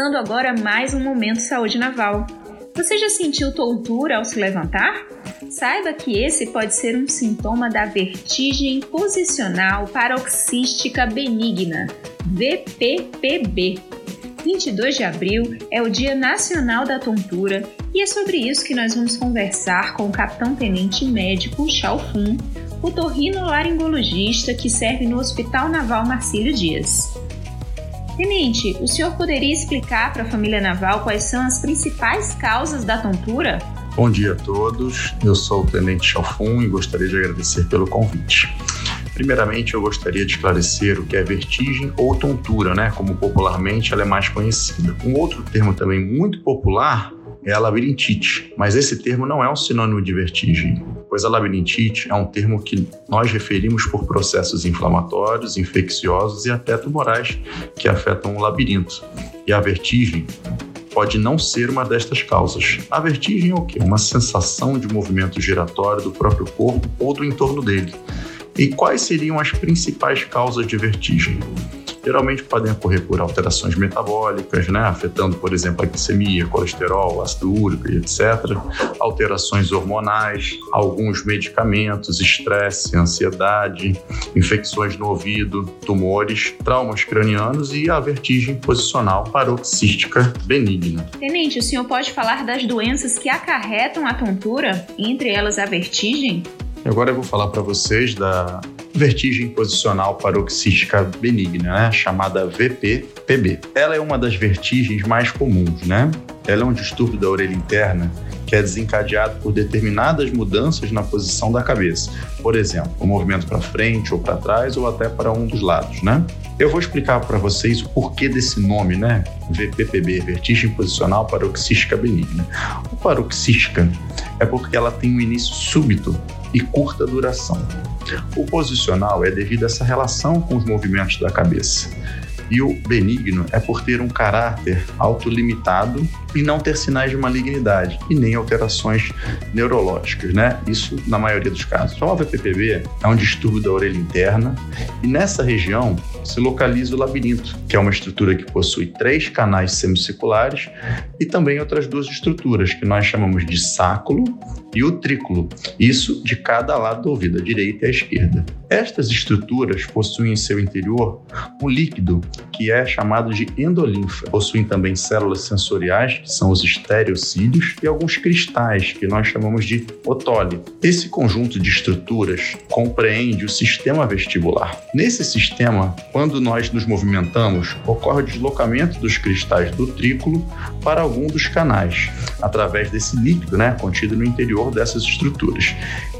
Começando agora mais um Momento Saúde Naval. Você já sentiu tontura ao se levantar? Saiba que esse pode ser um sintoma da vertigem posicional paroxística benigna, VPPB. 22 de abril é o Dia Nacional da Tontura e é sobre isso que nós vamos conversar com o capitão-tenente médico Fun, otorrinolaringologista que serve no Hospital Naval Marcílio Dias. Tenente, o senhor poderia explicar para a família naval quais são as principais causas da tontura? Bom dia a todos, eu sou o Tenente Chalfun e gostaria de agradecer pelo convite. Primeiramente, eu gostaria de esclarecer o que é vertigem ou tontura, né? Como popularmente ela é mais conhecida. Um outro termo também muito popular é a labirintite, mas esse termo não é um sinônimo de vertigem, pois a labirintite é um termo que nós referimos por processos inflamatórios, infecciosos e até tumorais que afetam o labirinto. E a vertigem pode não ser uma destas causas. A vertigem é o quê? Uma sensação de movimento giratório do próprio corpo ou do entorno dele. E quais seriam as principais causas de vertigem? Geralmente podem ocorrer por alterações metabólicas, né, afetando, por exemplo, a glicemia, colesterol, ácido úrico e etc., alterações hormonais, alguns medicamentos, estresse, ansiedade, infecções no ouvido, tumores, traumas cranianos e a vertigem posicional paroxística benigna. Tenente, o senhor pode falar das doenças que acarretam a tontura, entre elas a vertigem? Agora eu vou falar para vocês da vertigem posicional paroxística benigna, né? chamada VPPB. Ela é uma das vertigens mais comuns, né? Ela é um distúrbio da orelha interna que é desencadeado por determinadas mudanças na posição da cabeça. Por exemplo, o movimento para frente ou para trás ou até para um dos lados, né? Eu vou explicar para vocês o porquê desse nome, né? VPPB, vertigem posicional paroxística benigna. O paroxística é porque ela tem um início súbito e curta duração. O posicional é devido a essa relação com os movimentos da cabeça. E o benigno é por ter um caráter autolimitado e não ter sinais de malignidade e nem alterações neurológicas, né? Isso na maioria dos casos. A VPPB é um distúrbio da orelha interna e nessa região se localiza o labirinto, que é uma estrutura que possui três canais semicirculares e também outras duas estruturas que nós chamamos de sáculo e utrículo, isso de cada lado do ouvido, a direita e a esquerda. Estas estruturas possuem em seu interior um líquido que é chamado de endolinfa. Possuem também células sensoriais que são os estereocílios, e alguns cristais, que nós chamamos de otólito. Esse conjunto de estruturas compreende o sistema vestibular. Nesse sistema, quando nós nos movimentamos, ocorre o deslocamento dos cristais do trículo para algum dos canais, através desse líquido né, contido no interior dessas estruturas.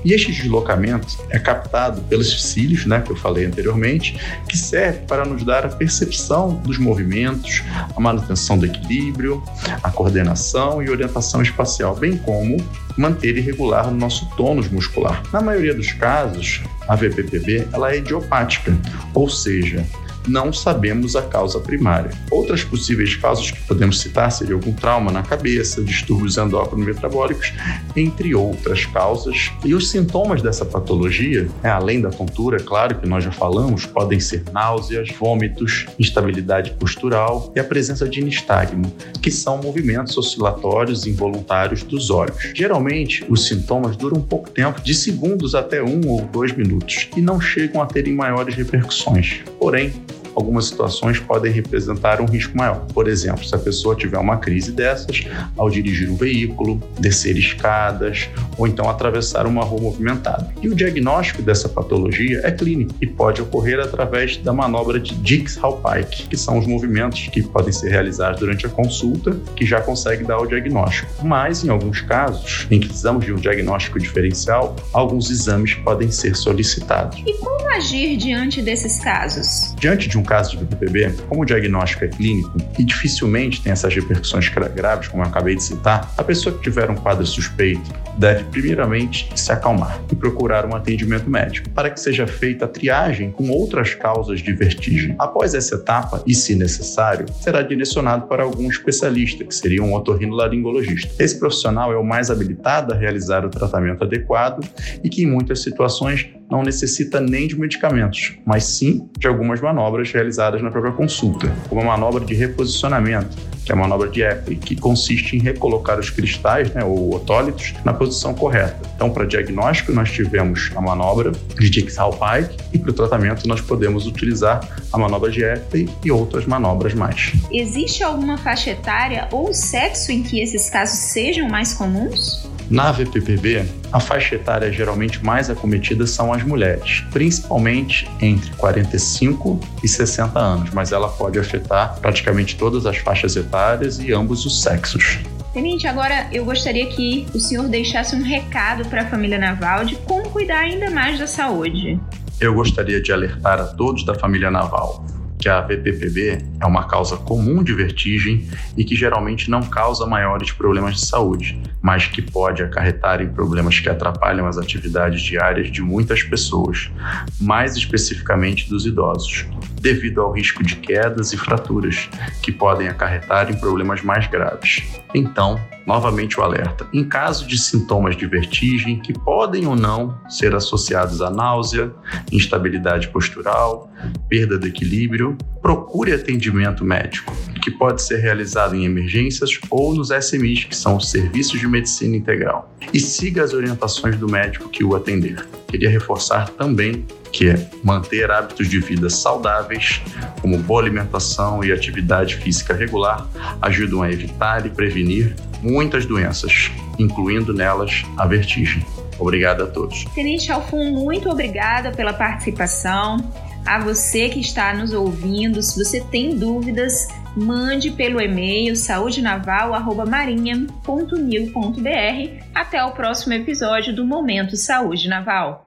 E este deslocamento é captado pelos cílios, né, que eu falei anteriormente, que serve para nos dar a percepção dos movimentos, a manutenção do equilíbrio, a coordenação e orientação espacial, bem como manter e regular o nosso tônus muscular. Na maioria dos casos, a VPPB ela é idiopática, ou seja, não sabemos a causa primária. Outras possíveis causas que podemos citar seriam algum trauma na cabeça, distúrbios endócrino-metabólicos, entre outras causas. E os sintomas dessa patologia, né, além da tontura, é claro que nós já falamos, podem ser náuseas, vômitos, instabilidade postural e a presença de nistagmo, que são movimentos oscilatórios involuntários dos olhos. Geralmente, os sintomas duram pouco tempo, de segundos até um ou dois minutos, e não chegam a terem maiores repercussões. Porém, algumas situações podem representar um risco maior. Por exemplo, se a pessoa tiver uma crise dessas ao dirigir um veículo, descer escadas ou então atravessar uma rua movimentada. E o diagnóstico dessa patologia é clínico e pode ocorrer através da manobra de Dix-Hallpike, que são os movimentos que podem ser realizados durante a consulta, que já consegue dar o diagnóstico. Mas, em alguns casos, em que precisamos de um diagnóstico diferencial, alguns exames podem ser solicitados. E como agir diante desses casos? Diante de um caso de BPPB, como o diagnóstico é clínico e dificilmente tem essas repercussões graves, como eu acabei de citar, a pessoa que tiver um quadro suspeito deve primeiramente se acalmar e procurar um atendimento médico para que seja feita a triagem com outras causas de vertigem. Após essa etapa, e se necessário, será direcionado para algum especialista, que seria um otorrinolaringologista. Esse profissional é o mais habilitado a realizar o tratamento adequado e que em muitas situações não necessita nem de medicamentos, mas sim de algumas manobras realizadas na própria consulta, como a manobra de reposicionamento, que é a manobra de Epley, que consiste em recolocar os cristais, né, ou otólitos, na posição correta. Então, para diagnóstico, nós tivemos a manobra de Dix-Hallpike e para o tratamento nós podemos utilizar a manobra de Epley e outras manobras mais. Existe alguma faixa etária ou sexo em que esses casos sejam mais comuns? Na VPPB, a faixa etária geralmente mais acometida são as mulheres, principalmente entre 45 e 60 anos, mas ela pode afetar praticamente todas as faixas etárias e ambos os sexos. Tenente, agora eu gostaria que o senhor deixasse um recado para a família Naval de como cuidar ainda mais da saúde. Eu gostaria de alertar a todos da família Naval que a VPPB é uma causa comum de vertigem e que geralmente não causa maiores problemas de saúde, mas que pode acarretar em problemas que atrapalham as atividades diárias de muitas pessoas, mais especificamente dos idosos, devido ao risco de quedas e fraturas, que podem acarretar em problemas mais graves. Então, novamente o alerta. Em caso de sintomas de vertigem que podem ou não ser associados a náusea, instabilidade postural, perda de equilíbrio, procure atendimento médico, que pode ser realizado em emergências ou nos SMIs, que são os Serviços de Medicina Integral, e siga as orientações do médico que o atender. Queria reforçar também que é manter hábitos de vida saudáveis, como boa alimentação e atividade física regular, ajudam a evitar e prevenir muitas doenças, incluindo nelas a vertigem. Obrigado a todos. Tenente Alfon, muito obrigada pela participação. A você que está nos ouvindo, se você tem dúvidas, mande pelo e-mail saudenaval@marinha.mil.br. Até o próximo episódio do Momento Saúde Naval.